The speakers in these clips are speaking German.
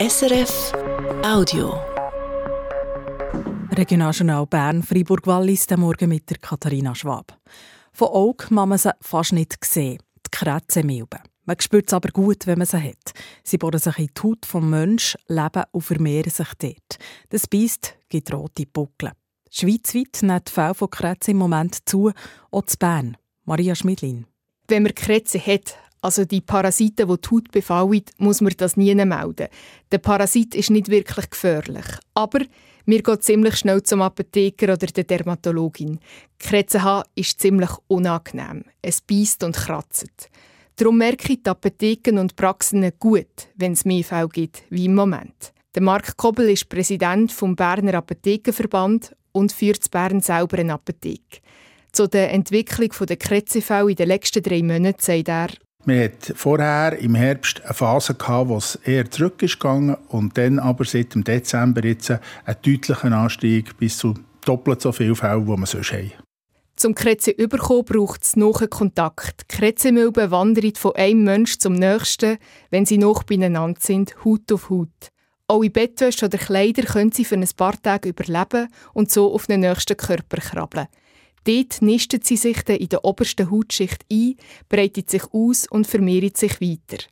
SRF Audio. Regionaljournal Bern, Freiburg-Wallis, der Morgen mit der Katharina Schwab. Von Augen kann man sie fast nicht sehen, die Krätzenmilben. Man spürt es aber gut, wenn man sie hat. Sie bohren sich in die Haut des Menschen, leben und vermehren sich dort. Das Biest gibt rote Buckel. Schweizweit nimmt die Fälle von Krätzen im Moment zu, auch zu Bern. Maria Schmidlin. Wenn man Krätze hat, also die Parasiten, die die Haut befallen, muss man das nie melden. Der Parasit ist nicht wirklich gefährlich. Aber wir gehen ziemlich schnell zum Apotheker oder der Dermatologin. Krätze haben ist ziemlich unangenehm. Es beißt und kratzt. Darum merke ich die Apotheken und Praxen gut, wenn es mehr Fälle gibt wie im Moment. Der Marc Kobel ist Präsident vom Berner Apothekenverband und führt in Bern selber eine Apotheke. Zu der Entwicklung der Krätzefälle in den letzten drei Monaten sagt er, wir hatten vorher im Herbst eine Phase, gehabt, wo es eher zurückgegangen und dann aber seit dem Dezember jetzt einen deutlichen Anstieg bis zu doppelt so vielen Fällen, wie wir sonst haben. Zum Kretze überkommen braucht es noch Kontakt. Die Kretzemilbe wandert von einem Menschen zum nächsten, wenn sie noch beieinander sind, Haut auf Haut. Auch in Bettwäsche oder Kleider können sie für ein paar Tage überleben und so auf den nächsten Körper krabbeln. Dort nistet sie sich dann in der obersten Hautschicht ein, breitet sich aus und vermehrt sich weiter.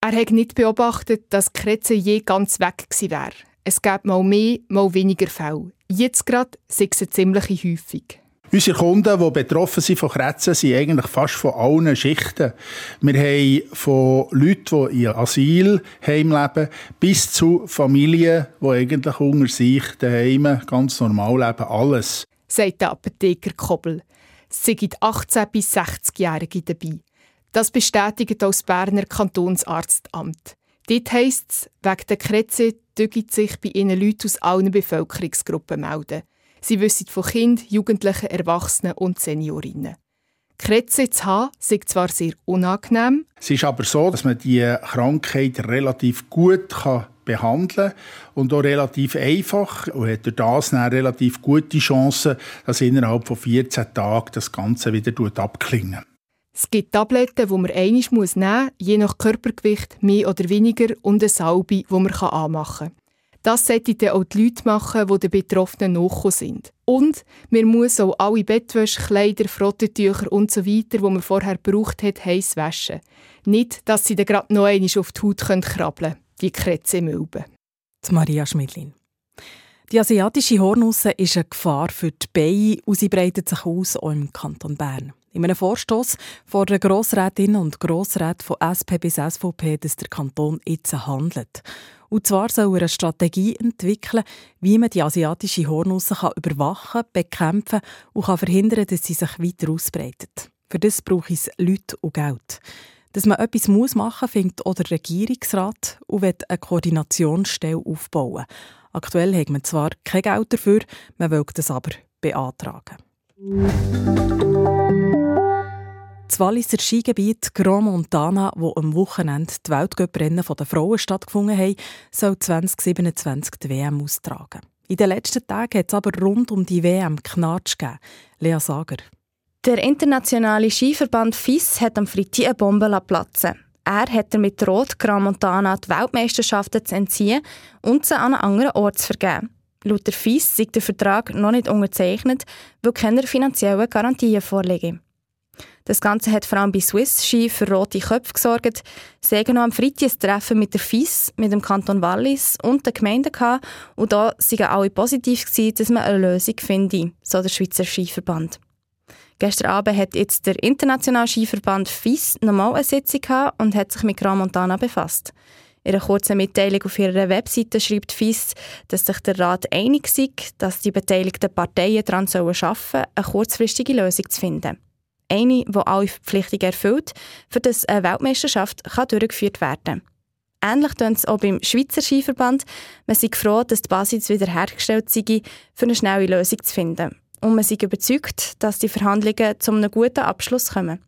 Er hat nicht beobachtet, dass die Kretze je ganz weg gewesen wäre. Es gab mal mehr, mal weniger Fälle. Jetzt gerade sind sie ziemlich häufig. Unsere Kunden, die betroffen sind von Krebsen, sind eigentlich fast von allen Schichten. Wir haben von Leuten, die in Asylheim leben, bis zu Familien, die eigentlich unter sich daheim ganz normal leben, alles sagt der Apotheker Kobel. Es sind 18- bis 60-Jährige dabei. Das bestätigt auch das Berner Kantonsarztamt. Dort heisst es, wegen der Kretze dürfen sich bei ihnen Leute aus allen Bevölkerungsgruppen melden. Sie wissen von Kindern, Jugendlichen, Erwachsenen und Seniorinnen. Kretze zu haben, ist zwar sehr unangenehm. Es ist aber so, dass man die Krankheit relativ gut behandeln und auch relativ einfach und hat durch das eine relativ gute Chance, dass innerhalb von 14 Tagen das Ganze wieder abklingen. Es gibt Tabletten, die man einmal nehmen muss, je nach Körpergewicht mehr oder weniger, und eine Salbe, die man anmachen kann. Das sollten auch die Leute machen, die den Betroffenen nachgekommen sind. Und man muss auch alle Bettwäsche, Kleider, Frottentücher usw., so die man vorher gebraucht hat, heiß waschen. Nicht, dass sie dann gerade noch einmal auf die Haut krabbeln können, die Krätzemilben. Maria Schmidlin. Die asiatische Hornusse ist eine Gefahr für die Beine und sie breitet sich aus, auch im Kanton Bern. In einem Vorstoß fordern Grossrätinnen und Grossräte von SP bis SVP, dass der Kanton jetzt handelt. Und zwar soll er eine Strategie entwickeln, wie man die asiatische Hornusse kann überwachen, bekämpfen und kann verhindern, dass sie sich weiter ausbreitet. Für das braucht es Leute und Geld. Dass man etwas muss machen muss, findet auch der Regierungsrat und will eine Koordinationsstelle aufbauen. Aktuell hat man zwar kein Geld dafür, man will das aber beantragen. Das Walliser Skigebiet Grand Montana, wo am Wochenende die Weltcuprennen der Frauen stattgefunden haben, soll 2027 die WM austragen. In den letzten Tagen hat es aber rund um die WM Knatsch gegeben. Lea Sager. Der internationale Skiverband FIS hat am Freitag eine Bombe platzen. Er hat mit Rot Grand Montana die Weltmeisterschaften zu entziehen und sie an einen anderen Ort zu vergeben. Laut der FIS ist der Vertrag noch nicht unterzeichnet, weil keine finanziellen Garantien vorliegen. Das Ganze hat vor allem bei Swiss Ski für rote Köpfe gesorgt. Sie haben noch am Freitag ein Treffen mit der FIS, mit dem Kanton Wallis und der Gemeinde gehabt. Und da waren alle positiv, dass man eine Lösung finde, so der Schweizer Skiverband. Gestern Abend hat jetzt der internationale Skiverband FIS nochmal eine Sitzung gehabt und hat sich mit Gran Montana befasst. In einer kurzen Mitteilung auf ihrer Webseite schreibt FIS, dass sich der Rat einig sei, dass die beteiligten Parteien daran arbeiten sollen, eine kurzfristige Lösung zu finden. Eine, die alle Verpflichtungen erfüllt, für das eine Weltmeisterschaft kann durchgeführt werden kann. Ähnlich tut es auch beim Schweizer Skiverband. Man ist froh, dass die Basis wiederhergestellt sei, für eine schnelle Lösung zu finden. Und man ist überzeugt, dass die Verhandlungen zu einem guten Abschluss kommen.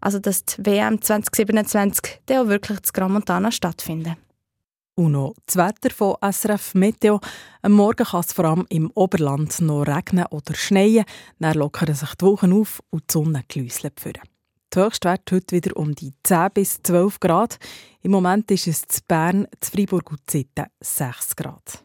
Also, dass die WM 2027 dann auch wirklich zu Gran Montana stattfinden. Und noch das Wetter von SRF Meteo. Am Morgen kann es vor allem im Oberland noch regnen oder schneien. Dann lockern sich die Wochen auf und die Sonne geläuselt führen. Die Höchstwert heute wieder um die 10 bis 12 Grad. Im Moment ist es zu Bern, zu Freiburg und Zitten 6 Grad.